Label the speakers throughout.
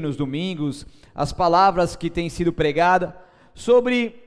Speaker 1: nos domingos, as palavras que têm sido pregadas sobre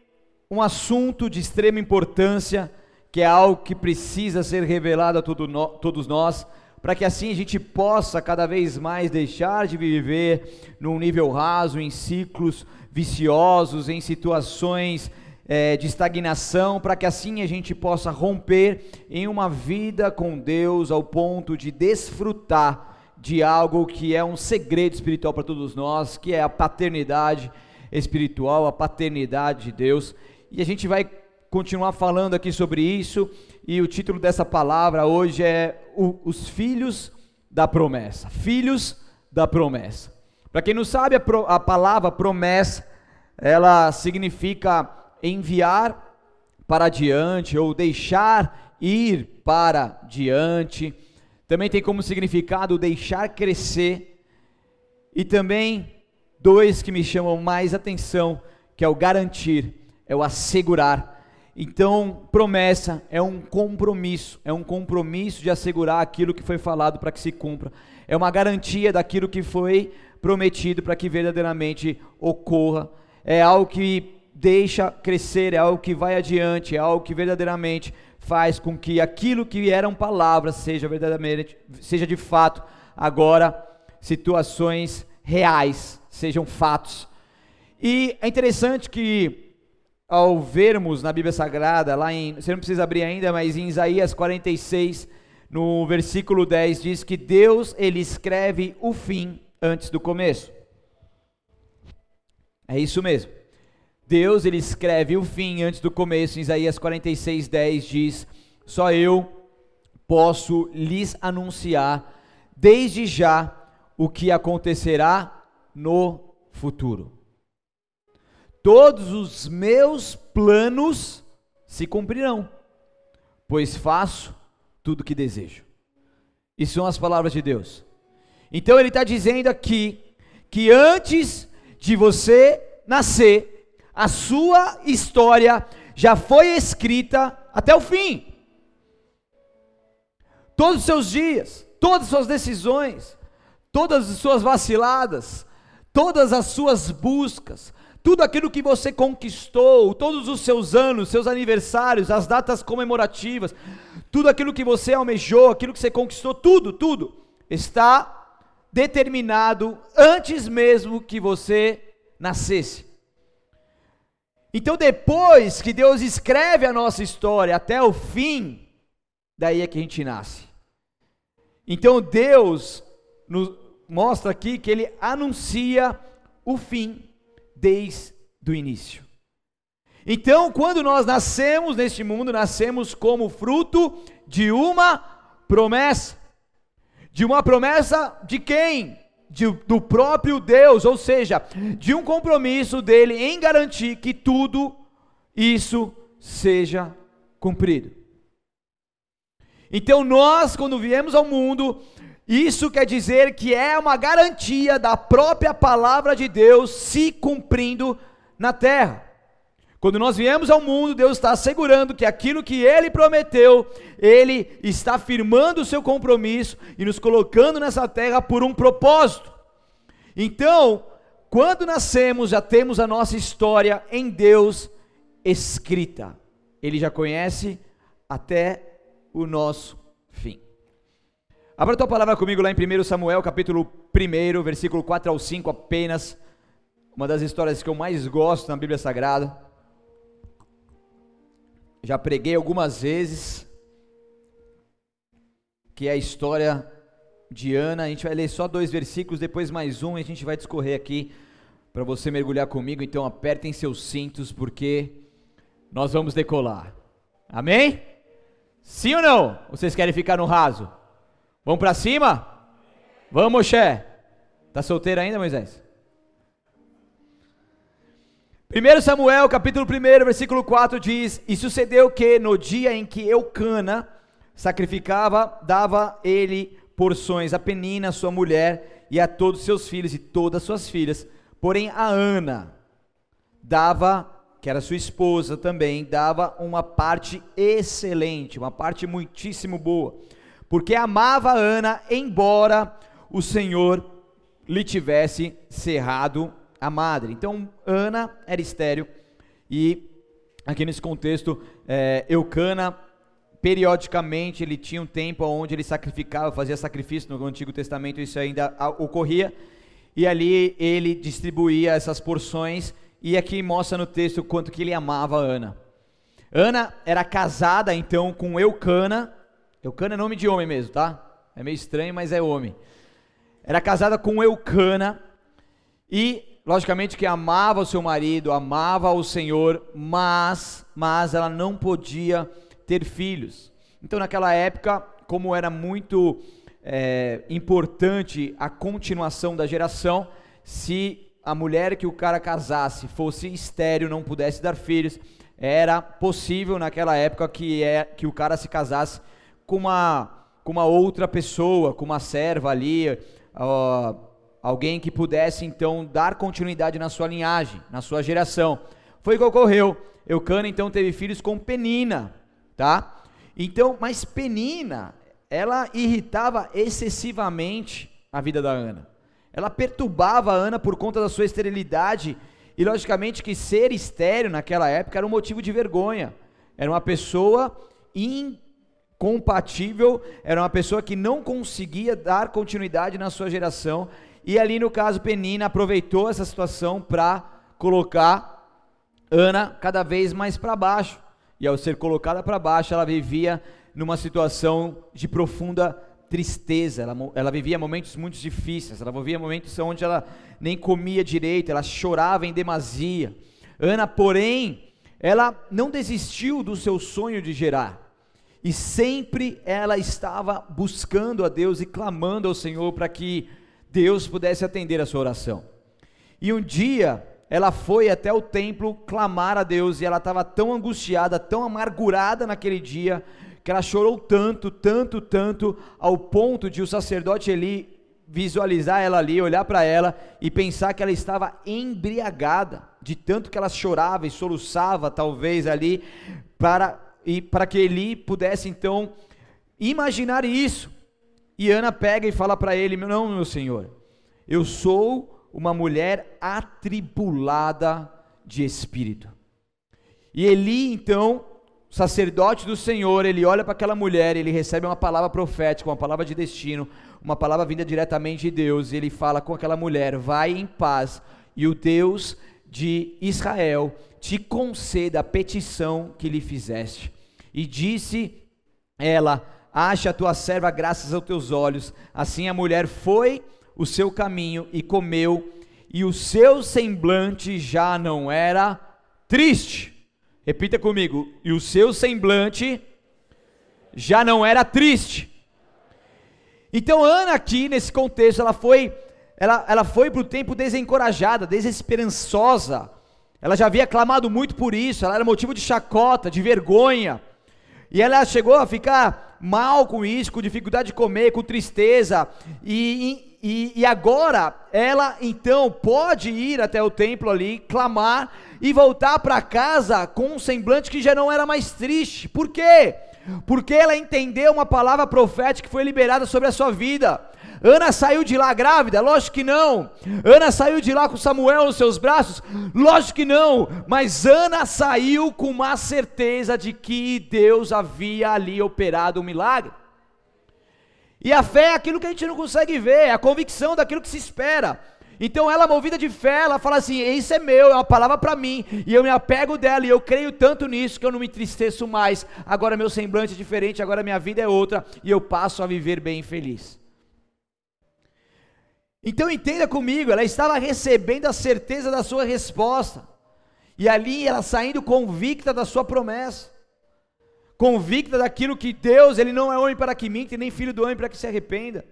Speaker 1: um assunto de extrema importância, que é algo que precisa ser revelado a todos nós, para que assim a gente possa cada vez mais deixar de viver num nível raso, em ciclos viciosos, em situações é, de estagnação, para que assim a gente possa romper em uma vida com Deus ao ponto de desfrutar de algo que é um segredo espiritual para todos nós, que é a paternidade espiritual, a paternidade de Deus. E a gente vai continuar falando aqui sobre isso, e o título dessa palavra hoje é Os Filhos da Promessa. Filhos da Promessa. Para quem não sabe, a, pro, a palavra promessa, ela significa enviar para diante ou deixar ir para diante também tem como significado deixar crescer. E também dois que me chamam mais atenção, que é o garantir, é o assegurar. Então, promessa é um compromisso, é um compromisso de assegurar aquilo que foi falado para que se cumpra. É uma garantia daquilo que foi prometido para que verdadeiramente ocorra. É algo que deixa crescer, é algo que vai adiante, é algo que verdadeiramente faz com que aquilo que eram palavras seja verdadeiramente, seja de fato agora situações reais, sejam fatos. E é interessante que ao vermos na Bíblia Sagrada, lá em, você não precisa abrir ainda, mas em Isaías 46, no versículo 10 diz que Deus ele escreve o fim antes do começo. É isso mesmo. Deus ele escreve o fim antes do começo. Em Isaías 46, 10 diz: Só eu posso lhes anunciar desde já o que acontecerá no futuro. Todos os meus planos se cumprirão, pois faço tudo o que desejo. Isso são as palavras de Deus. Então ele está dizendo aqui que antes de você nascer, a sua história já foi escrita até o fim. Todos os seus dias, todas as suas decisões, todas as suas vaciladas, todas as suas buscas, tudo aquilo que você conquistou, todos os seus anos, seus aniversários, as datas comemorativas, tudo aquilo que você almejou, aquilo que você conquistou, tudo, tudo está determinado antes mesmo que você nascesse. Então, depois que Deus escreve a nossa história até o fim, daí é que a gente nasce. Então, Deus nos mostra aqui que Ele anuncia o fim desde o início. Então, quando nós nascemos neste mundo, nascemos como fruto de uma promessa. De uma promessa de quem? De, do próprio Deus, ou seja, de um compromisso dele em garantir que tudo isso seja cumprido. Então, nós, quando viemos ao mundo, isso quer dizer que é uma garantia da própria palavra de Deus se cumprindo na terra. Quando nós viemos ao mundo, Deus está assegurando que aquilo que Ele prometeu, Ele está firmando o seu compromisso e nos colocando nessa terra por um propósito. Então, quando nascemos, já temos a nossa história em Deus escrita. Ele já conhece até o nosso fim. Abra a tua palavra comigo lá em 1 Samuel, capítulo 1, versículo 4 ao 5, apenas. Uma das histórias que eu mais gosto na Bíblia Sagrada. Já preguei algumas vezes, que é a história de Ana. A gente vai ler só dois versículos, depois mais um, e a gente vai discorrer aqui para você mergulhar comigo. Então apertem seus cintos, porque nós vamos decolar. Amém? Sim ou não? Vocês querem ficar no raso? Vamos para cima? Vamos, Moisés. Tá solteiro ainda, Moisés? 1 Samuel, capítulo 1, versículo 4 diz: E sucedeu que no dia em que Eucana sacrificava, dava ele porções a Penina, sua mulher, e a todos seus filhos e todas suas filhas. Porém, a Ana dava, que era sua esposa também, dava uma parte excelente, uma parte muitíssimo boa, porque amava a Ana, embora o Senhor lhe tivesse cerrado a madre. Então, Ana era estéreo e, aqui nesse contexto, é, Eucana, periodicamente, ele tinha um tempo onde ele sacrificava, fazia sacrifício, no Antigo Testamento isso ainda ocorria, e ali ele distribuía essas porções, e aqui mostra no texto quanto que ele amava Ana. Ana era casada, então, com Eucana, Eucana é nome de homem mesmo, tá? É meio estranho, mas é homem. Era casada com Eucana, e logicamente que amava o seu marido, amava o Senhor, mas, mas ela não podia ter filhos. Então, naquela época, como era muito é, importante a continuação da geração, se a mulher que o cara casasse fosse estéreo, não pudesse dar filhos, era possível naquela época que, é, que o cara se casasse com uma, com uma outra pessoa, com uma serva ali, uh, alguém que pudesse então dar continuidade na sua linhagem, na sua geração. Foi o que ocorreu. Eucana então teve filhos com Penina, tá? Então, mas Penina, ela irritava excessivamente a vida da Ana. Ela perturbava a Ana por conta da sua esterilidade e logicamente que ser estéreo naquela época era um motivo de vergonha. Era uma pessoa incompatível, era uma pessoa que não conseguia dar continuidade na sua geração e ali no caso, Penina aproveitou essa situação para colocar Ana cada vez mais para baixo. E ao ser colocada para baixo, ela vivia numa situação de profunda tristeza. Ela, ela vivia momentos muito difíceis. Ela vivia momentos onde ela nem comia direito, ela chorava em demasia. Ana, porém, ela não desistiu do seu sonho de gerar. E sempre ela estava buscando a Deus e clamando ao Senhor para que Deus pudesse atender a sua oração. E um dia ela foi até o templo clamar a Deus e ela estava tão angustiada, tão amargurada naquele dia, que ela chorou tanto, tanto, tanto, ao ponto de o sacerdote Eli visualizar ela ali, olhar para ela e pensar que ela estava embriagada, de tanto que ela chorava e soluçava, talvez ali, para, e, para que Eli pudesse então imaginar isso. E Ana pega e fala para ele: Não, meu senhor, eu sou uma mulher atribulada de espírito. E Eli, então, sacerdote do Senhor, ele olha para aquela mulher, ele recebe uma palavra profética, uma palavra de destino, uma palavra vinda diretamente de Deus, e ele fala com aquela mulher: Vai em paz, e o Deus de Israel te conceda a petição que lhe fizeste. E disse ela: Acha a tua serva graças aos teus olhos. Assim a mulher foi o seu caminho e comeu, e o seu semblante já não era triste. Repita comigo. E o seu semblante já não era triste. Então Ana aqui nesse contexto, ela foi ela, ela foi para o tempo desencorajada, desesperançosa. Ela já havia clamado muito por isso, ela era motivo de chacota, de vergonha. E ela chegou a ficar mal com isso, com dificuldade de comer, com tristeza. E, e, e agora ela então pode ir até o templo ali, clamar e voltar para casa com um semblante que já não era mais triste. Por quê? Porque ela entendeu uma palavra profética que foi liberada sobre a sua vida. Ana saiu de lá grávida? Lógico que não. Ana saiu de lá com Samuel nos seus braços? Lógico que não. Mas Ana saiu com uma certeza de que Deus havia ali operado um milagre. E a fé é aquilo que a gente não consegue ver, é a convicção daquilo que se espera. Então ela, movida de fé, ela fala assim: Isso é meu, é uma palavra para mim, e eu me apego dela, e eu creio tanto nisso que eu não me entristeço mais. Agora meu semblante é diferente, agora minha vida é outra, e eu passo a viver bem feliz. Então entenda comigo, ela estava recebendo a certeza da sua resposta. E ali ela saindo convicta da sua promessa. Convicta daquilo que Deus, ele não é homem para que minta, nem filho do homem para que se arrependa.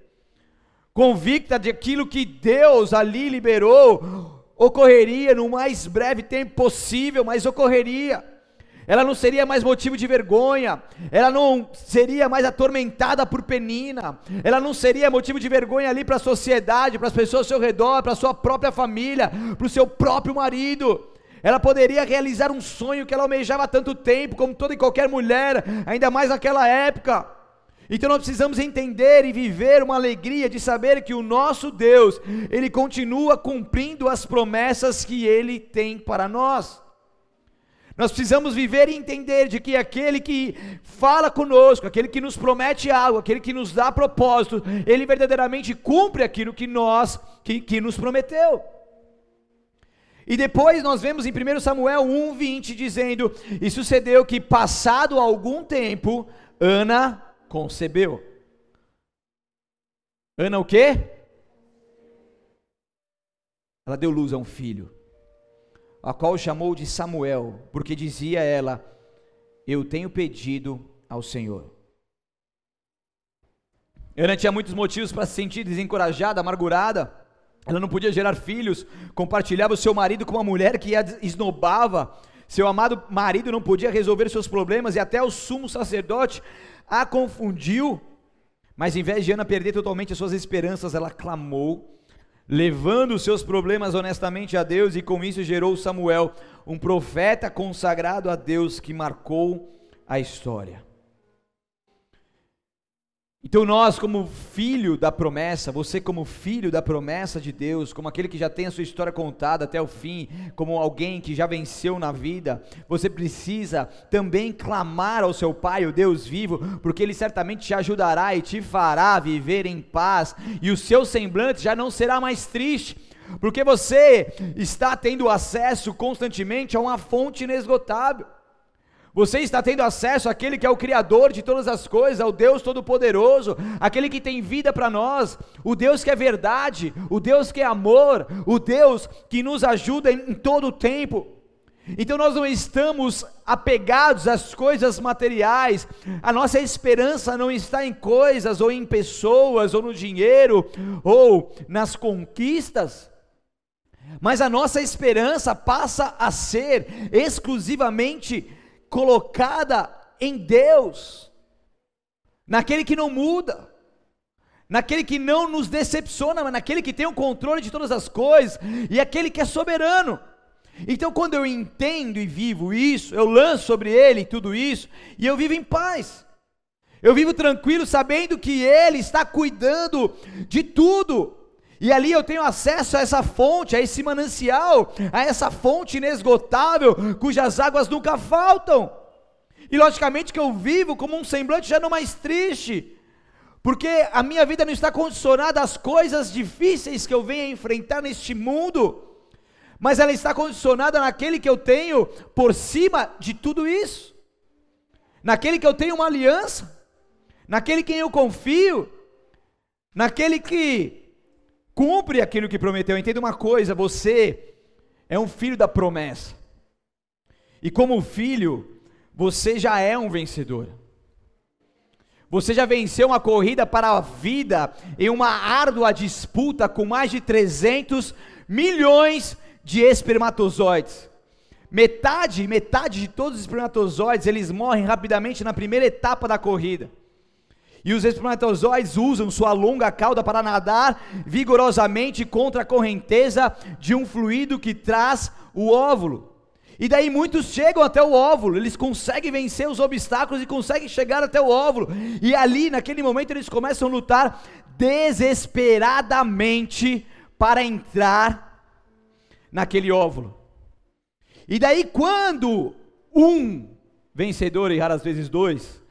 Speaker 1: Convicta de aquilo que Deus ali liberou ocorreria no mais breve tempo possível, mas ocorreria ela não seria mais motivo de vergonha, ela não seria mais atormentada por penina, ela não seria motivo de vergonha ali para a sociedade, para as pessoas ao seu redor, para a sua própria família, para o seu próprio marido. Ela poderia realizar um sonho que ela almejava há tanto tempo, como toda e qualquer mulher, ainda mais naquela época. Então nós precisamos entender e viver uma alegria de saber que o nosso Deus, ele continua cumprindo as promessas que ele tem para nós. Nós precisamos viver e entender de que aquele que fala conosco, aquele que nos promete algo, aquele que nos dá propósito, ele verdadeiramente cumpre aquilo que nós que, que nos prometeu. E depois nós vemos em 1 Samuel 1:20 dizendo: "E sucedeu que passado algum tempo, Ana concebeu. Ana o quê? Ela deu luz a um filho, a qual chamou de Samuel, porque dizia ela: Eu tenho pedido ao Senhor. Ana tinha muitos motivos para se sentir desencorajada, amargurada. Ela não podia gerar filhos, compartilhava o seu marido com uma mulher que a esnobava. Seu amado marido não podia resolver seus problemas e até o sumo sacerdote a confundiu, mas em vez de Ana perder totalmente as suas esperanças, ela clamou, levando os seus problemas honestamente a Deus, e com isso gerou Samuel, um profeta consagrado a Deus que marcou a história. Então, nós, como filho da promessa, você, como filho da promessa de Deus, como aquele que já tem a sua história contada até o fim, como alguém que já venceu na vida, você precisa também clamar ao seu Pai, o Deus vivo, porque Ele certamente te ajudará e te fará viver em paz, e o seu semblante já não será mais triste, porque você está tendo acesso constantemente a uma fonte inesgotável. Você está tendo acesso àquele que é o Criador de todas as coisas, ao Deus Todo-Poderoso, aquele que tem vida para nós, o Deus que é verdade, o Deus que é amor, o Deus que nos ajuda em, todo o tempo. Então nós não estamos apegados às coisas materiais, a nossa esperança não está em coisas, ou em pessoas, ou no dinheiro, ou nas conquistas, mas a nossa esperança passa a ser exclusivamente colocada em Deus, naquele que não muda, naquele que não nos decepciona, mas naquele que tem o controle de todas as coisas e aquele que é soberano. Então, quando eu entendo e vivo isso, eu lanço sobre ele tudo isso e eu vivo em paz. Eu vivo tranquilo sabendo que ele está cuidando de tudo. E ali eu tenho acesso a essa fonte, a esse manancial, a essa fonte inesgotável, cujas águas nunca faltam. E logicamente que eu vivo como um semblante já não mais triste, porque a minha vida não está condicionada às coisas difíceis que eu venho a enfrentar neste mundo, mas ela está condicionada naquele que eu tenho por cima de tudo isso, naquele que eu tenho uma aliança, naquele quem eu confio, naquele que cumpre aquilo que prometeu. Entenda uma coisa: você é um filho da promessa. E como filho, você já é um vencedor. Você já venceu uma corrida para a vida em uma árdua disputa com mais de 300 milhões de espermatozoides. Metade, metade de todos os espermatozoides, eles morrem rapidamente na primeira etapa da corrida. E os espermatozoides usam sua longa cauda para nadar vigorosamente contra a correnteza de um fluido que traz o óvulo. E daí muitos chegam até o óvulo, eles conseguem vencer os obstáculos e conseguem chegar até o óvulo. E ali, naquele momento, eles começam a lutar desesperadamente para entrar naquele óvulo. E daí, quando um vencedor, e raras vezes dois,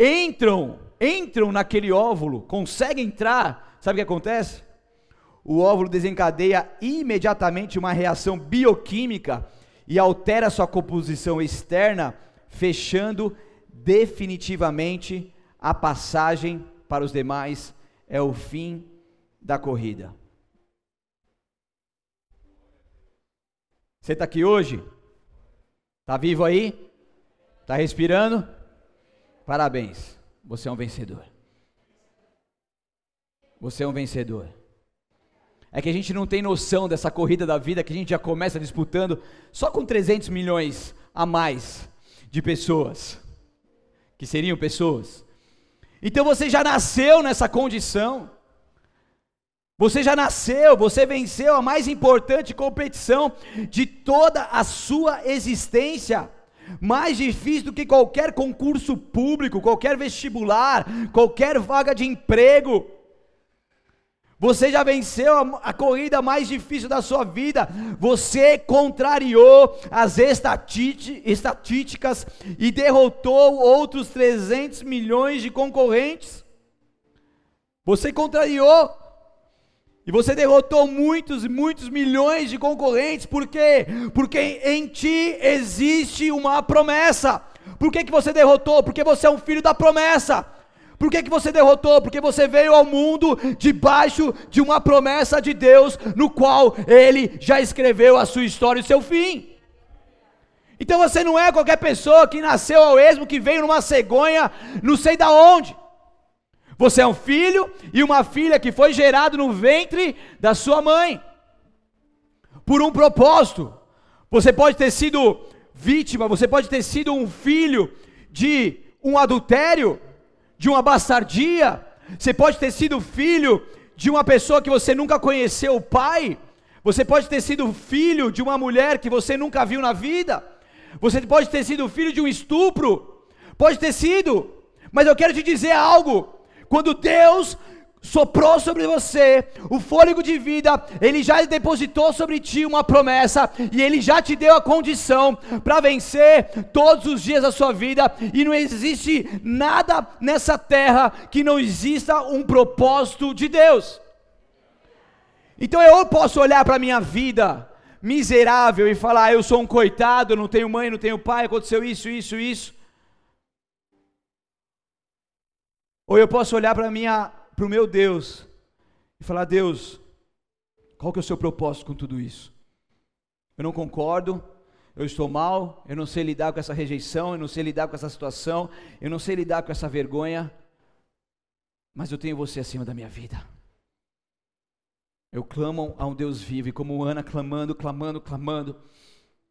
Speaker 1: entram entram naquele óvulo, conseguem entrar, sabe o que acontece? O óvulo desencadeia imediatamente uma reação bioquímica e altera sua composição externa, fechando definitivamente a passagem para os demais. É o fim da corrida. Você está aqui hoje? Está vivo aí? Está respirando? Parabéns. Você é um vencedor. Você é um vencedor. É que a gente não tem noção dessa corrida da vida que a gente já começa disputando só com 300 milhões a mais de pessoas, que seriam pessoas. Então você já nasceu nessa condição. Você já nasceu, você venceu a mais importante competição de toda a sua existência. Mais difícil do que qualquer concurso público, qualquer vestibular, qualquer vaga de emprego. Você já venceu a, a, corrida mais difícil da sua vida. Você contrariou as estatísticas e derrotou outros 300 milhões de concorrentes. Você contrariou e você derrotou muitos e muitos milhões de concorrentes. Por quê? Porque em ti existe uma promessa. Por que, que você derrotou? Porque você é um filho da promessa. Por que, que você derrotou? Porque você veio ao mundo debaixo de uma promessa de Deus, no qual Ele já escreveu a sua história e o seu fim. Então você não é qualquer pessoa que nasceu ao esmo, que veio numa cegonha, não sei da onde. Você é um filho e uma filha que foi gerado no ventre da sua mãe, por um propósito. Você pode ter sido vítima, você pode ter sido um filho de um adultério, de uma bastardia, você pode ter sido filho de uma pessoa que você nunca conheceu o pai, você pode ter sido filho de uma mulher que você nunca viu na vida, você pode ter sido filho de um estupro, pode ter sido, mas eu quero te dizer algo: quando Deus soprou sobre você o fôlego de vida, Ele já depositou sobre ti uma promessa e Ele já te deu a condição para vencer todos os dias da sua vida. E não existe nada nessa terra que não exista um propósito de Deus. Então eu posso olhar para a minha vida miserável e falar: ah, eu sou um coitado, não tenho mãe, não tenho pai, aconteceu isso, isso, isso. Ou eu posso olhar para o meu Deus e falar: Deus, qual que é o seu propósito com tudo isso? Eu não concordo, eu estou mal, eu não sei lidar com essa rejeição, eu não sei lidar com essa situação, eu não sei lidar com essa vergonha, mas eu tenho você acima da minha vida. Eu clamo a um Deus vivo, e como Ana clamando, clamando, clamando,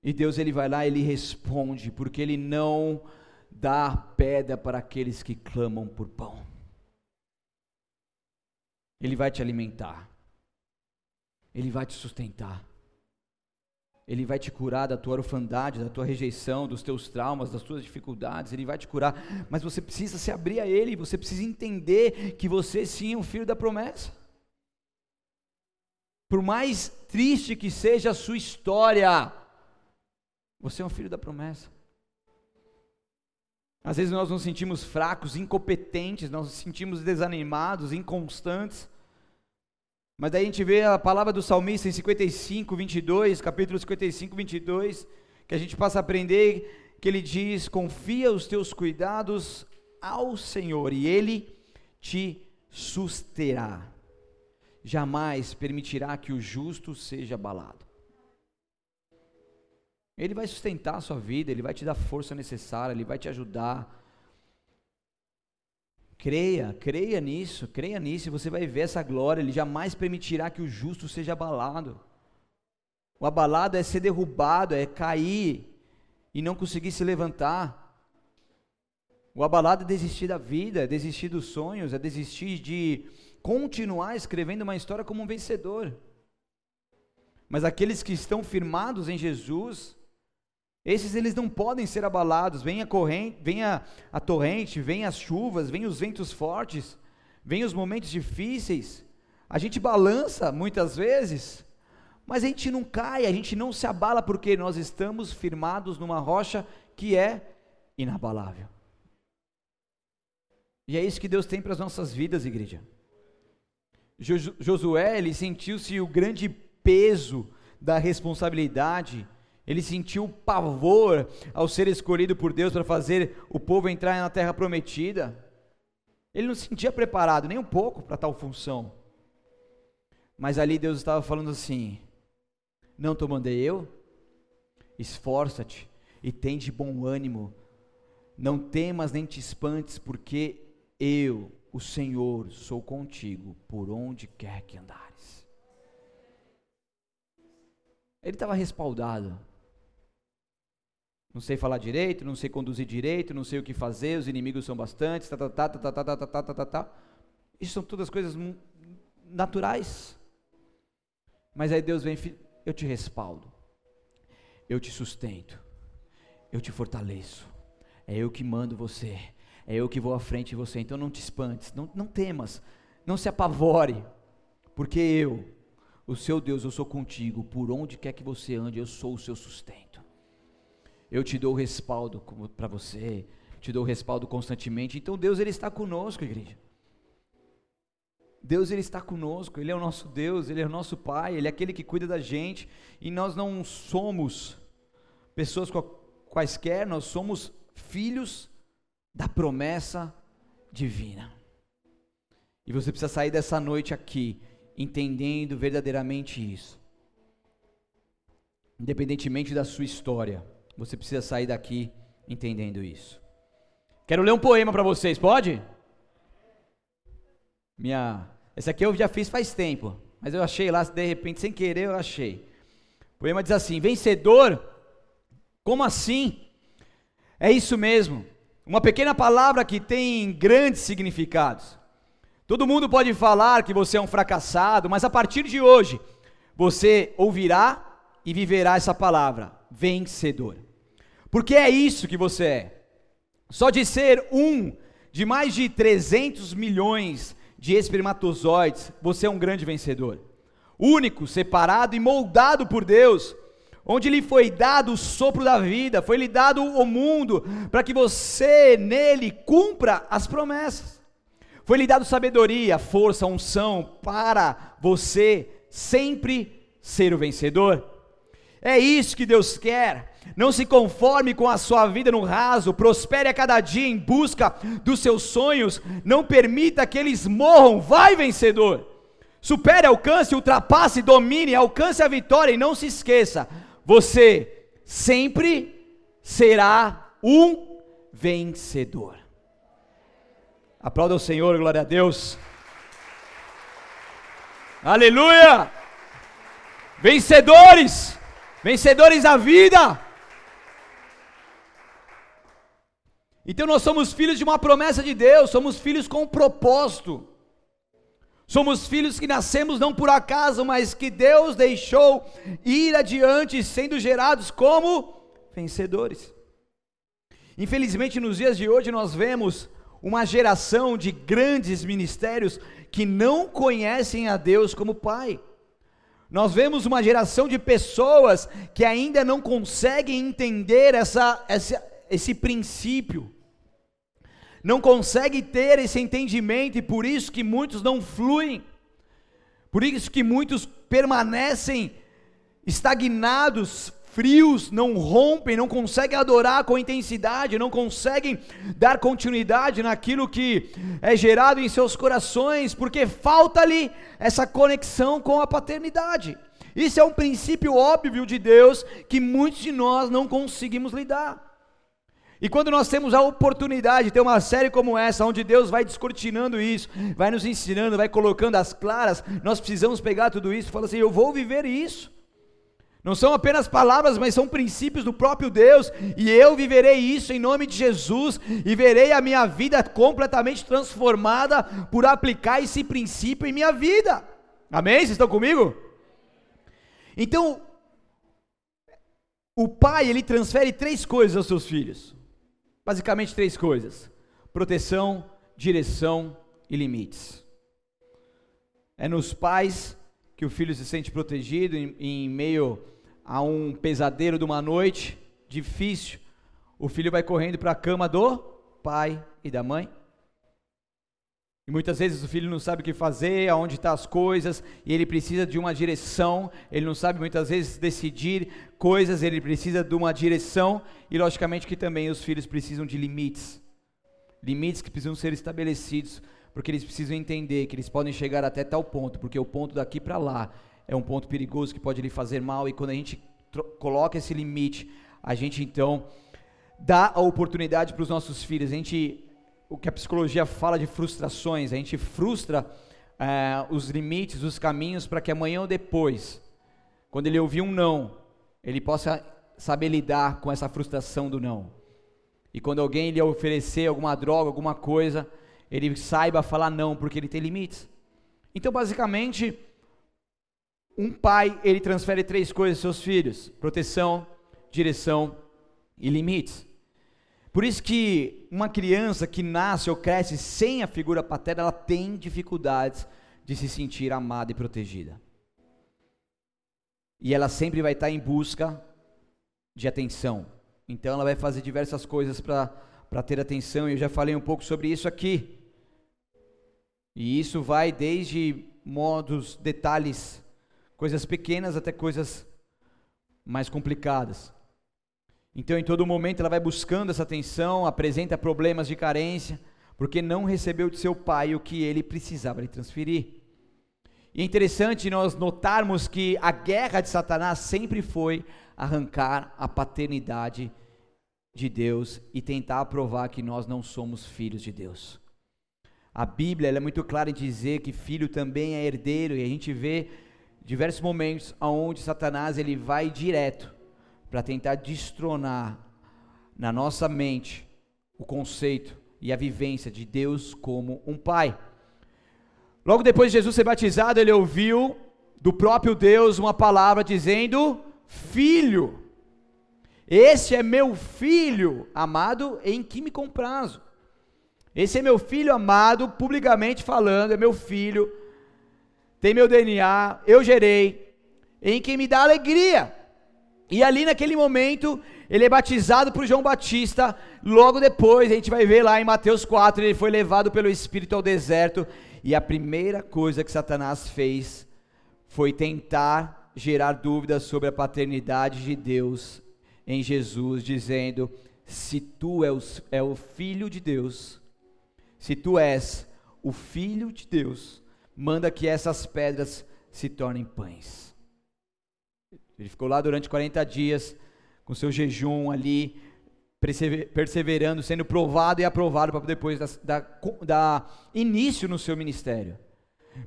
Speaker 1: e Deus ele vai lá e ele responde, porque ele não dá pedra para aqueles que clamam por pão. Ele vai te alimentar. Ele vai te sustentar. Ele vai te curar da tua orfandade, da tua rejeição, dos teus traumas, das tuas dificuldades. Ele vai te curar, mas você precisa se abrir a Ele. Você precisa entender que você sim é um filho da promessa. Por mais triste que seja a sua história, você é um filho da promessa. Às vezes nós nos sentimos fracos, incompetentes, nós nos sentimos desanimados, inconstantes. Mas daí a gente vê a palavra do salmista em 55, 22, capítulo 55, 22, que a gente passa a aprender que ele diz: Confia os teus cuidados ao Senhor e ele te susterá. Jamais permitirá que o justo seja abalado. Ele vai sustentar a sua vida, Ele vai te dar força necessária, Ele vai te ajudar. Creia, creia nisso, creia nisso, e você vai ver essa glória. Ele jamais permitirá que o justo seja abalado. O abalado é ser derrubado, é cair e não conseguir se levantar. O abalado é desistir da vida, é desistir dos sonhos, é desistir de continuar escrevendo uma história como um vencedor. Mas aqueles que estão firmados em Jesus, esses eles não podem ser abalados. Vem a corrente, vem a, a torrente, vem as chuvas, vem os ventos fortes, vem os momentos difíceis. A gente balança muitas vezes, mas a gente não cai, a gente não se abala porque nós estamos firmados numa rocha que é inabalável. E é isso que Deus tem para as nossas vidas, igreja. Josué, ele sentiu-se o grande peso da responsabilidade ele sentiu pavor ao ser escolhido por Deus para fazer o povo entrar na terra prometida. Ele não se sentia preparado nem um pouco para tal função. Mas ali Deus estava falando assim: Não te mandei eu? Esforça-te e tem de bom ânimo. Não temas nem te espantes, porque eu, o Senhor, sou contigo por onde quer que andares. Ele estava respaldado. Não sei falar direito, não sei conduzir direito, não sei o que fazer, os inimigos são bastantes, tá, tá, tá, tá, tá, tá, tá, tá, tá, tá, tá. Isso são todas coisas naturais. Mas aí Deus vem, eu te respaldo, eu te sustento, eu te fortaleço. É eu que mando você. É eu que vou à frente de você. Então não te espantes, não, não temas, não se apavore, porque eu, o seu Deus, eu sou contigo. Por onde quer que você ande, eu sou o seu sustento. Eu te dou respaldo para você, te dou respaldo constantemente. Então Deus ele está conosco, igreja. Deus ele está conosco, ele é o nosso Deus, ele é o nosso Pai, ele é aquele que cuida da gente, e nós não somos pessoas quaisquer, nós somos filhos da promessa divina. E você precisa sair dessa noite aqui entendendo verdadeiramente isso. Independentemente da sua história, você precisa sair daqui entendendo isso. Quero ler um poema para vocês, pode? Minha, esse aqui eu já fiz faz tempo, mas eu achei lá de repente sem querer eu achei. O poema diz assim: Vencedor, como assim? É isso mesmo. Uma pequena palavra que tem grandes significados. Todo mundo pode falar que você é um fracassado, mas a partir de hoje, você ouvirá e viverá essa palavra: vencedor. Porque é isso que você é. Só de ser um de mais de 300 milhões de espermatozoides, você é um grande vencedor. Único, separado e moldado por Deus, onde lhe foi dado o sopro da vida, foi lhe dado o mundo, para que você nele cumpra as promessas. Foi lhe dado sabedoria, força, unção para você sempre ser o vencedor. É isso que Deus quer. Não se conforme com a sua vida no raso, prospere a cada dia em busca dos seus sonhos, não permita que eles morram, vai vencedor. Supere, alcance, ultrapasse, domine, alcance a vitória e não se esqueça, você sempre será um vencedor. Aplauda o Senhor, glória a Deus. Aleluia! Vencedores, vencedores da vida. Então nós somos filhos de uma promessa de Deus, somos filhos com um propósito. Somos filhos que nascemos não por acaso, mas que Deus deixou ir adiante, sendo gerados como vencedores. Infelizmente, nos dias de hoje, nós vemos uma geração de grandes ministérios que não conhecem a Deus como Pai. Nós vemos uma geração de pessoas que ainda não conseguem entender essa, essa, esse princípio. Não consegue ter esse entendimento e por isso que muitos não fluem, por isso que muitos permanecem estagnados, frios, não rompem, não conseguem adorar com intensidade, não conseguem dar continuidade naquilo que é gerado em seus corações, porque falta-lhe essa conexão com a paternidade. Isso é um princípio óbvio de Deus que muitos de nós não conseguimos lidar. E quando nós temos a oportunidade de ter uma série como essa, onde Deus vai descortinando isso, vai nos ensinando, vai colocando as claras, nós precisamos pegar tudo isso e falar assim: eu vou viver isso. Não são apenas palavras, mas são princípios do próprio Deus, e eu viverei isso em nome de Jesus, e verei a minha vida completamente transformada por aplicar esse princípio em minha vida. Amém? Vocês estão comigo? Então, o pai, ele transfere três coisas aos seus filhos. Basicamente três coisas: proteção, direção e limites. É nos pais que o filho se sente protegido em, em meio a um pesadelo de uma noite difícil. O filho vai correndo para a cama do pai e da mãe. E muitas vezes o filho não sabe o que fazer, aonde estão tá as coisas, e ele precisa de uma direção, ele não sabe muitas vezes decidir coisas, ele precisa de uma direção, e logicamente que também os filhos precisam de limites. Limites que precisam ser estabelecidos, porque eles precisam entender que eles podem chegar até tal ponto, porque o ponto daqui para lá é um ponto perigoso que pode lhe fazer mal, e quando a gente coloca esse limite, a gente então dá a oportunidade para os nossos filhos, a gente o que a psicologia fala de frustrações, a gente frustra é, os limites, os caminhos, para que amanhã ou depois, quando ele ouvir um não, ele possa saber lidar com essa frustração do não. E quando alguém lhe oferecer alguma droga, alguma coisa, ele saiba falar não, porque ele tem limites. Então, basicamente, um pai, ele transfere três coisas aos seus filhos: proteção, direção e limites. Por isso que uma criança que nasce ou cresce sem a figura paterna, ela tem dificuldades de se sentir amada e protegida. E ela sempre vai estar em busca de atenção. Então ela vai fazer diversas coisas para ter atenção, e eu já falei um pouco sobre isso aqui. E isso vai desde modos, detalhes, coisas pequenas até coisas mais complicadas. Então, em todo momento, ela vai buscando essa atenção, apresenta problemas de carência, porque não recebeu de seu pai o que ele precisava lhe transferir. E é interessante nós notarmos que a guerra de Satanás sempre foi arrancar a paternidade de Deus e tentar provar que nós não somos filhos de Deus. A Bíblia é muito clara em dizer que filho também é herdeiro e a gente vê diversos momentos onde Satanás ele vai direto para tentar destronar na nossa mente o conceito e a vivência de Deus como um pai. Logo depois de Jesus ser batizado, ele ouviu do próprio Deus uma palavra dizendo: Filho, esse é meu filho amado em que me comprazo. Esse é meu filho amado, publicamente falando, é meu filho, tem meu DNA, eu gerei, em quem me dá alegria. E ali naquele momento, ele é batizado por João Batista. Logo depois, a gente vai ver lá em Mateus 4, ele foi levado pelo Espírito ao deserto. E a primeira coisa que Satanás fez foi tentar gerar dúvidas sobre a paternidade de Deus em Jesus, dizendo: Se tu és é o filho de Deus, se tu és o filho de Deus, manda que essas pedras se tornem pães. Ele ficou lá durante 40 dias, com seu jejum ali, perseverando, sendo provado e aprovado para depois dar, início no seu ministério.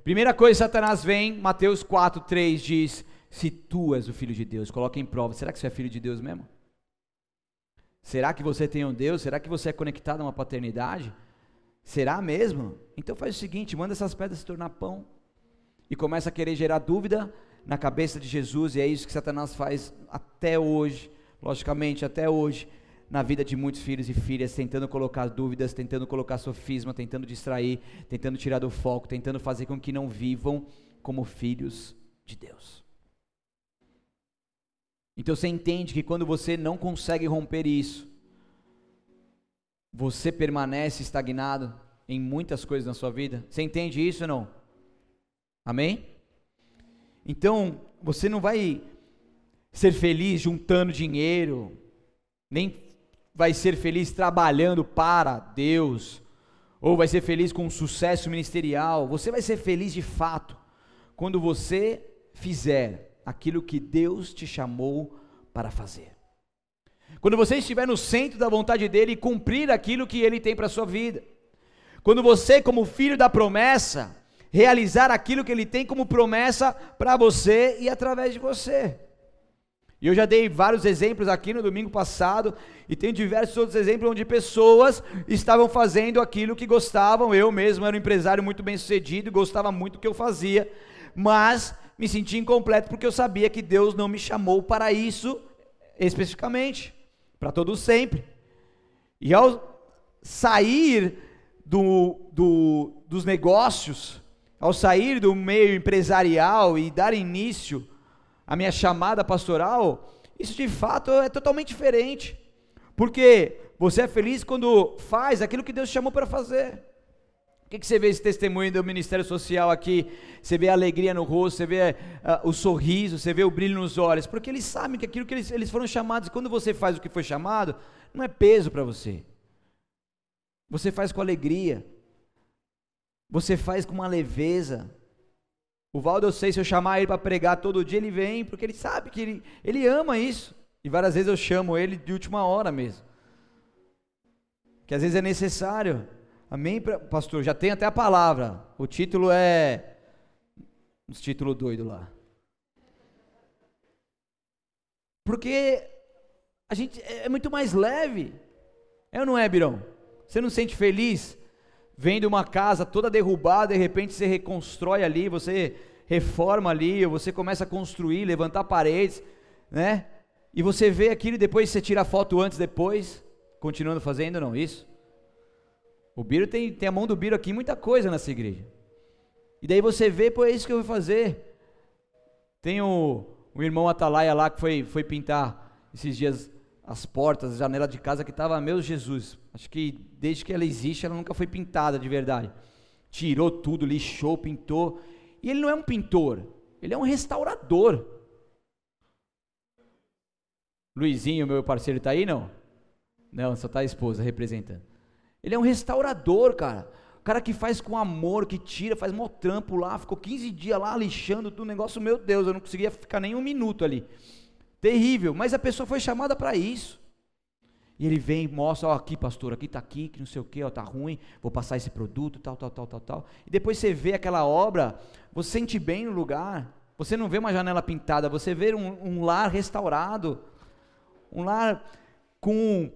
Speaker 1: Primeira coisa, Satanás vem, Mateus 4, 3 diz: Se tu és o filho de Deus, coloca em prova. Será que você é filho de Deus mesmo? Será que você tem um Deus? Será que você é conectado a uma paternidade? Será mesmo? Então faz o seguinte: manda essas pedras se tornar pão. E começa a querer gerar dúvida na cabeça de Jesus, e é isso que Satanás faz até hoje, logicamente, até hoje, na vida de muitos filhos e filhas, tentando colocar dúvidas, tentando colocar sofisma, tentando distrair, tentando tirar do foco, tentando fazer com que não vivam como filhos de Deus. Então você entende que quando você não consegue romper isso, você permanece estagnado em muitas coisas na sua vida. Você entende isso ou não? Amém? Então, você não vai ser feliz juntando dinheiro, nem vai ser feliz trabalhando para Deus, ou vai ser feliz com um sucesso ministerial. Você vai ser feliz de fato quando você fizer aquilo que Deus te chamou para fazer. Quando você estiver no centro da vontade dele e cumprir aquilo que ele tem para a sua vida. Quando você, como filho da promessa, realizar aquilo que Ele tem como promessa para você e através de você. E eu já dei vários exemplos aqui no domingo passado, e tem diversos outros exemplos onde pessoas estavam fazendo aquilo que gostavam. Eu mesmo era um empresário muito bem sucedido, gostava muito do que eu fazia, mas me sentia incompleto porque eu sabia que Deus não me chamou para isso especificamente, para todo sempre. E ao sair do, do, dos negócios, ao sair do meio empresarial e dar início à minha chamada pastoral, isso de fato é totalmente diferente. Porque você é feliz quando faz aquilo que Deus chamou para fazer. Que, que você vê esse testemunho do Ministério Social aqui? Você vê a alegria no rosto, você vê uh, o sorriso, você vê o brilho nos olhos, porque eles sabem que aquilo que eles, eles foram chamados, quando você faz o que foi chamado, não é peso para você. Você faz com alegria. Você faz com uma leveza. O Valdo, eu sei, se eu chamar ele para pregar todo dia, ele vem, porque ele sabe que ele, ele ama isso. E várias vezes eu chamo ele de última hora mesmo. Que às vezes é necessário. Amém, pastor? Já tem até a palavra. O título é. Uns títulos doidos lá. Porque a gente é, é muito mais leve. É ou não é, Birão? Você não sente feliz vendo uma casa toda derrubada, de repente você reconstrói ali, você reforma ali, ou você começa a construir, levantar paredes, né? e você vê aquilo e depois você tira a foto antes, depois, continuando fazendo, não, isso? O Biro tem, tem a mão do Biro aqui, muita coisa nessa igreja. E daí você vê, pô, é isso que eu vou fazer. Tem o, o irmão Atalaia lá que foi, foi pintar esses dias as portas, a janela de casa que estava, meu Jesus, acho que desde que ela existe, ela nunca foi pintada de verdade. Tirou tudo, lixou, pintou. E ele não é um pintor, ele é um restaurador. Luizinho, meu parceiro, está aí não? Não, só está a esposa representando. Ele é um restaurador, cara. O cara que faz com amor, que tira, faz mó trampo lá, ficou 15 dias lá lixando tudo, negócio, meu Deus, eu não conseguia ficar nem um minuto ali. Terrível, mas a pessoa foi chamada para isso. E ele vem mostra, ó, aqui pastor, aqui está aqui, que não sei o que, ó, tá ruim, vou passar esse produto, tal, tal, tal, tal, tal. E depois você vê aquela obra, você sente bem no lugar. Você não vê uma janela pintada, você vê um, um lar restaurado, um lar com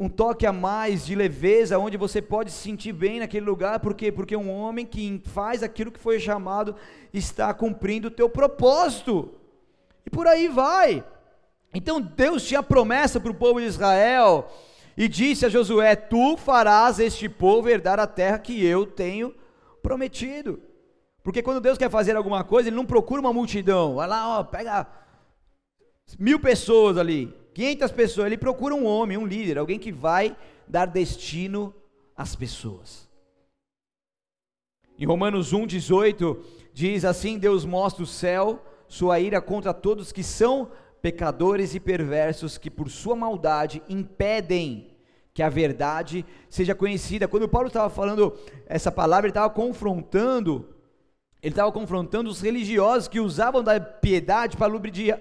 Speaker 1: um toque a mais de leveza, onde você pode se sentir bem naquele lugar, por quê? Porque um homem que faz aquilo que foi chamado está cumprindo o teu propósito, e por aí vai. Então Deus tinha promessa para o povo de Israel, e disse a Josué: Tu farás este povo herdar a terra que eu tenho prometido. Porque quando Deus quer fazer alguma coisa, Ele não procura uma multidão, vai lá, ó, pega mil pessoas ali, 500 pessoas, ele procura um homem, um líder, alguém que vai dar destino às pessoas. Em Romanos 1,18 diz assim: Deus mostra o céu, sua ira contra todos que são pecadores e perversos, que por sua maldade impedem que a verdade seja conhecida. Quando Paulo estava falando essa palavra, ele estava confrontando, ele estava confrontando os religiosos que usavam da piedade para lubrificar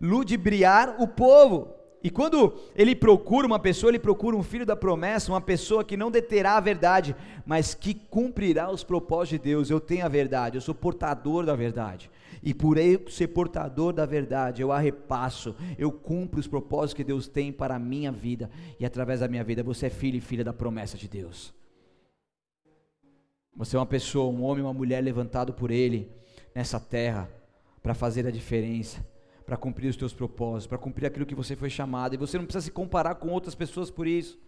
Speaker 1: ludibriar o povo. E quando ele procura uma pessoa, ele procura um filho da promessa, uma pessoa que não deterá a verdade, mas que cumprirá os propósitos de Deus. Eu tenho a verdade, eu sou portador da verdade. E por eu ser portador da verdade, eu a repasso, eu cumpro os propósitos que Deus tem para a minha vida. E através da minha vida, você é filho e filha da promessa de Deus. Você é uma pessoa, um homem, uma mulher levantado por Ele nessa terra para fazer a diferença para cumprir os teus propósitos, para cumprir aquilo que você foi chamado. E você não precisa se comparar com outras pessoas por isso.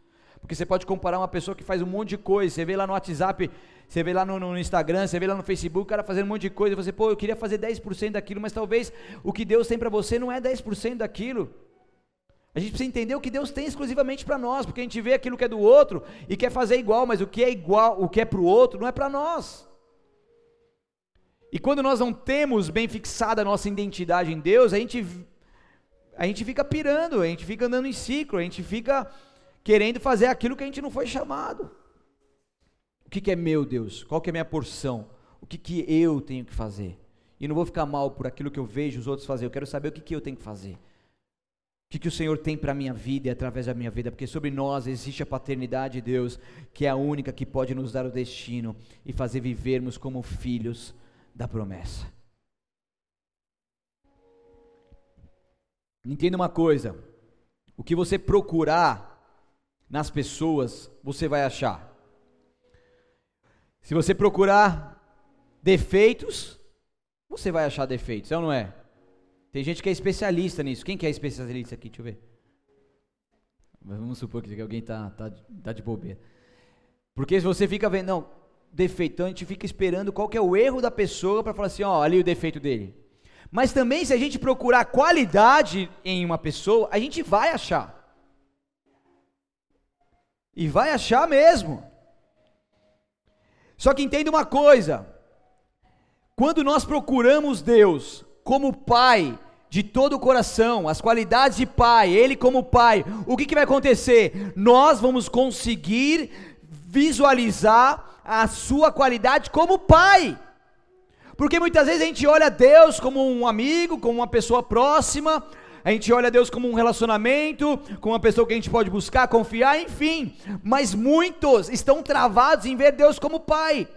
Speaker 1: Porque você pode comparar uma pessoa que faz um monte de coisa. Você vê lá no WhatsApp, você vê lá no, no Instagram, você vê lá no Facebook, o cara fazendo um monte de coisa. E você, pô, eu queria fazer 10% daquilo, mas talvez o que Deus tem para você não é 10% daquilo. A gente precisa entender o que Deus tem exclusivamente para nós, porque a gente vê aquilo que é do outro e quer fazer igual, mas o que é igual, o que é para o outro, não é para nós. E quando nós não temos bem fixada a nossa identidade em Deus, a gente, a gente fica pirando, a gente fica andando em ciclo, a gente fica querendo fazer aquilo que a gente não foi chamado. O que, que é meu Deus? Qual que é a minha porção? O que, que eu tenho que fazer? E não vou ficar mal por aquilo que eu vejo os outros fazer, eu quero saber o que, que eu tenho que fazer. O que, que o Senhor tem para a minha vida e através da minha vida? Porque sobre nós existe a paternidade de Deus, que é a única que pode nos dar o destino e fazer vivermos como filhos da promessa. Entenda uma coisa: o que você procurar nas pessoas, você vai achar. Se você procurar defeitos, você vai achar defeitos, é ou não é? Tem gente que é especialista nisso. Quem que é especialista aqui? Deixa eu ver. Vamos supor que alguém está tá, tá de bobeira. Porque se você fica vendo, não, defeito. Então a gente fica esperando qual que é o erro da pessoa para falar assim, ó, ali o defeito dele. Mas também se a gente procurar qualidade em uma pessoa, a gente vai achar. E vai achar mesmo. Só que entenda uma coisa: quando nós procuramos Deus como Pai de todo o coração, as qualidades de Pai, Ele como Pai, o que, que vai acontecer? Nós vamos conseguir visualizar a sua qualidade como pai. Porque muitas vezes a gente olha Deus como um amigo, como uma pessoa próxima, a gente olha Deus como um relacionamento, como uma pessoa que a gente pode buscar, confiar, enfim. Mas muitos estão travados em ver Deus como pai.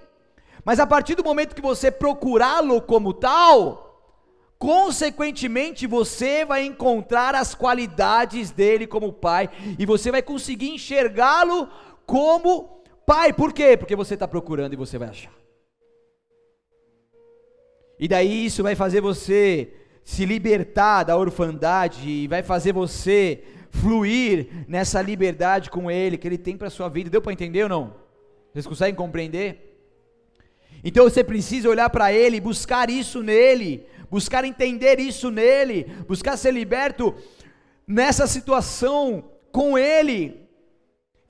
Speaker 1: Mas a partir do momento que você procurá-lo como tal, consequentemente você vai encontrar as qualidades dele como pai e você vai conseguir enxergá-lo como Pai, por quê? Porque você está procurando e você vai achar. E daí isso vai fazer você se libertar da orfandade e vai fazer você fluir nessa liberdade com Ele que Ele tem para sua vida. Deu para entender ou não? Vocês conseguem compreender? Então você precisa olhar para Ele, buscar isso nele, buscar entender isso nele, buscar ser liberto nessa situação com Ele.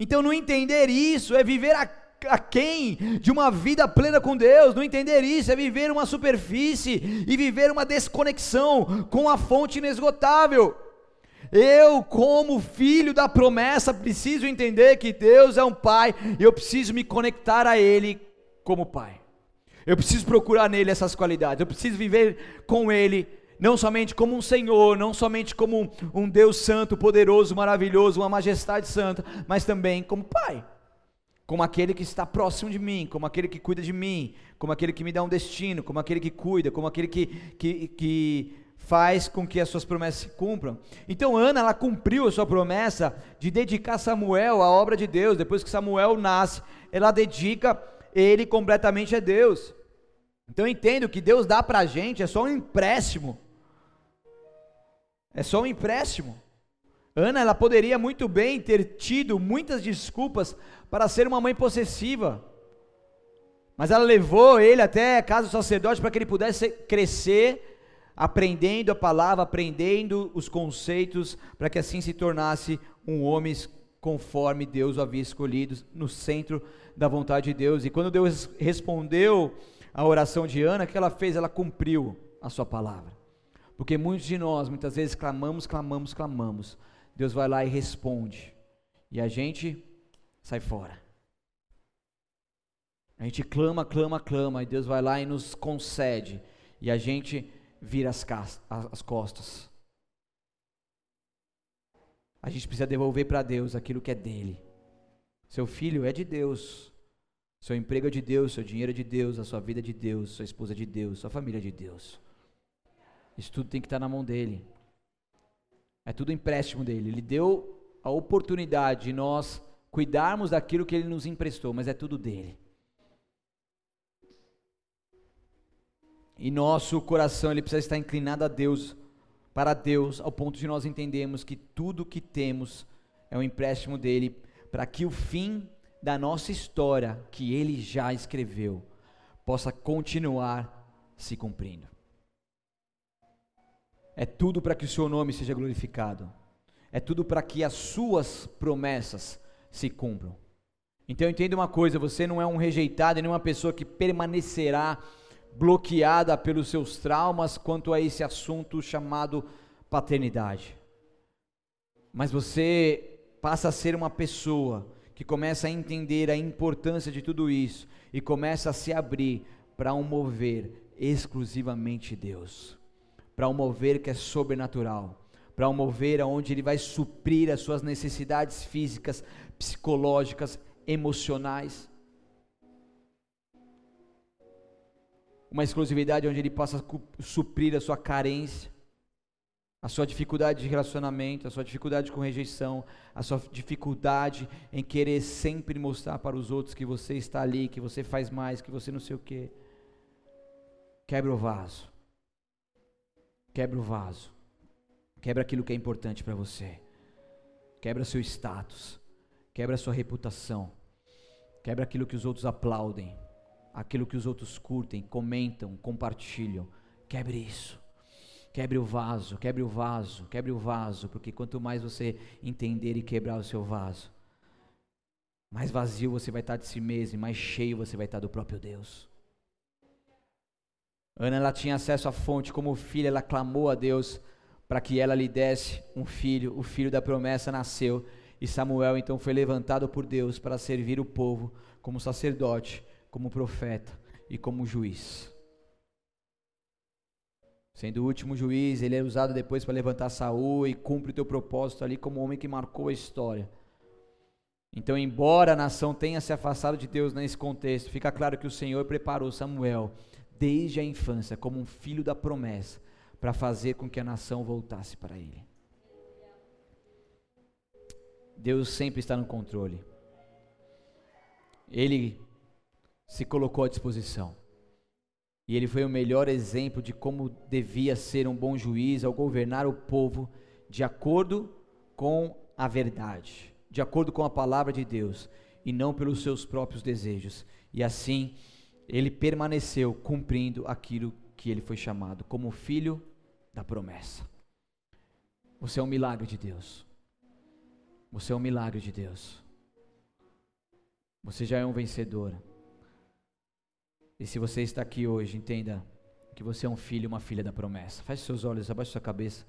Speaker 1: Então não entender isso é viver a a quem de uma vida plena com Deus, não entender isso é viver uma superfície e viver uma desconexão com a fonte inesgotável. Eu, como filho da promessa, preciso entender que Deus é um pai e eu preciso me conectar a Ele como pai. Eu preciso procurar nele essas qualidades, eu preciso viver com Ele não somente como um Senhor, não somente como um, um, Deus santo, poderoso, maravilhoso, uma majestade santa, mas também como Pai, como aquele que está próximo de mim, como aquele que cuida de mim, como aquele que me dá um destino, como aquele que cuida, como aquele que, que, que faz com que as suas promessas se cumpram. Então Ana, ela cumpriu a sua promessa de dedicar Samuel à obra de Deus. Depois que Samuel nasce, ela dedica ele completamente a Deus. Então eu entendo que Deus dá para a gente é só um empréstimo. É só um empréstimo. Ana, ela poderia muito bem ter tido muitas desculpas para ser uma mãe possessiva. Mas ela levou ele até a casa do sacerdote para que ele pudesse crescer, aprendendo a palavra, aprendendo os conceitos, para que assim se tornasse um homem conforme Deus o havia escolhido, no centro da vontade de Deus. E quando Deus respondeu a oração de Ana, o que ela fez? Ela cumpriu a sua palavra. Porque muitos de nós, muitas vezes, clamamos, clamamos, clamamos. Deus vai lá e responde. E a gente sai fora. A gente clama, clama, clama, e Deus vai lá e nos concede. E a gente vira as, as costas. A gente precisa devolver para Deus aquilo que é dele. Seu filho é de Deus. Seu emprego é de Deus, seu dinheiro é de Deus, a sua vida é de Deus, sua esposa é de Deus, sua família é de Deus. Isso tudo tem que estar na mão dele. É tudo empréstimo dele. Ele deu a oportunidade de nós cuidarmos daquilo que ele nos emprestou, mas é tudo dele. E nosso coração ele precisa estar inclinado a Deus, para Deus, ao ponto de nós entendermos que tudo que temos é um empréstimo dele, para que o fim da nossa história, que ele já escreveu, possa continuar se cumprindo. É tudo para que o seu nome seja glorificado. É tudo para que as suas promessas se cumpram. Então entenda uma coisa: você não é um rejeitado e nem uma pessoa que permanecerá bloqueada pelos seus traumas quanto a esse assunto chamado paternidade. Mas você passa a ser uma pessoa que começa a entender a importância de tudo isso e começa a se abrir para um mover exclusivamente Deus para um mover que é sobrenatural, para um mover onde Ele vai suprir as suas necessidades físicas, psicológicas, emocionais. Uma exclusividade onde Ele possa suprir a sua carência, a sua dificuldade de relacionamento, a sua dificuldade com rejeição, a sua dificuldade em querer sempre mostrar para os outros que você está ali, que você faz mais, que você não sei o quê. Quebra o vaso. Quebra o vaso. Quebra aquilo que é importante para você. Quebra seu status. Quebra sua reputação. Quebra aquilo que os outros aplaudem. Aquilo que os outros curtem, comentam, compartilham. Quebre isso. Quebre o vaso, quebre o vaso, quebre o vaso, porque quanto mais você entender e quebrar o seu vaso, mais vazio você vai estar de si mesmo, mais cheio você vai estar do próprio Deus. Ana ela tinha acesso à fonte como filha, ela clamou a Deus para que ela lhe desse um filho. O filho da promessa nasceu e Samuel então foi levantado por Deus para servir o povo como sacerdote, como profeta e como juiz. Sendo o último juiz, ele é usado depois para levantar Saul e cumpre o teu propósito ali como homem que marcou a história. Então, embora a nação tenha se afastado de Deus nesse contexto, fica claro que o Senhor preparou Samuel desde a infância como um filho da promessa para fazer com que a nação voltasse para ele. Deus sempre está no controle. Ele se colocou à disposição. E ele foi o melhor exemplo de como devia ser um bom juiz ao governar o povo de acordo com a verdade, de acordo com a palavra de Deus e não pelos seus próprios desejos. E assim, ele permaneceu cumprindo aquilo que ele foi chamado como filho da promessa. Você é um milagre de Deus. Você é um milagre de Deus. Você já é um vencedor. E se você está aqui hoje, entenda que você é um filho, uma filha da promessa. Feche seus olhos, abaixe sua cabeça.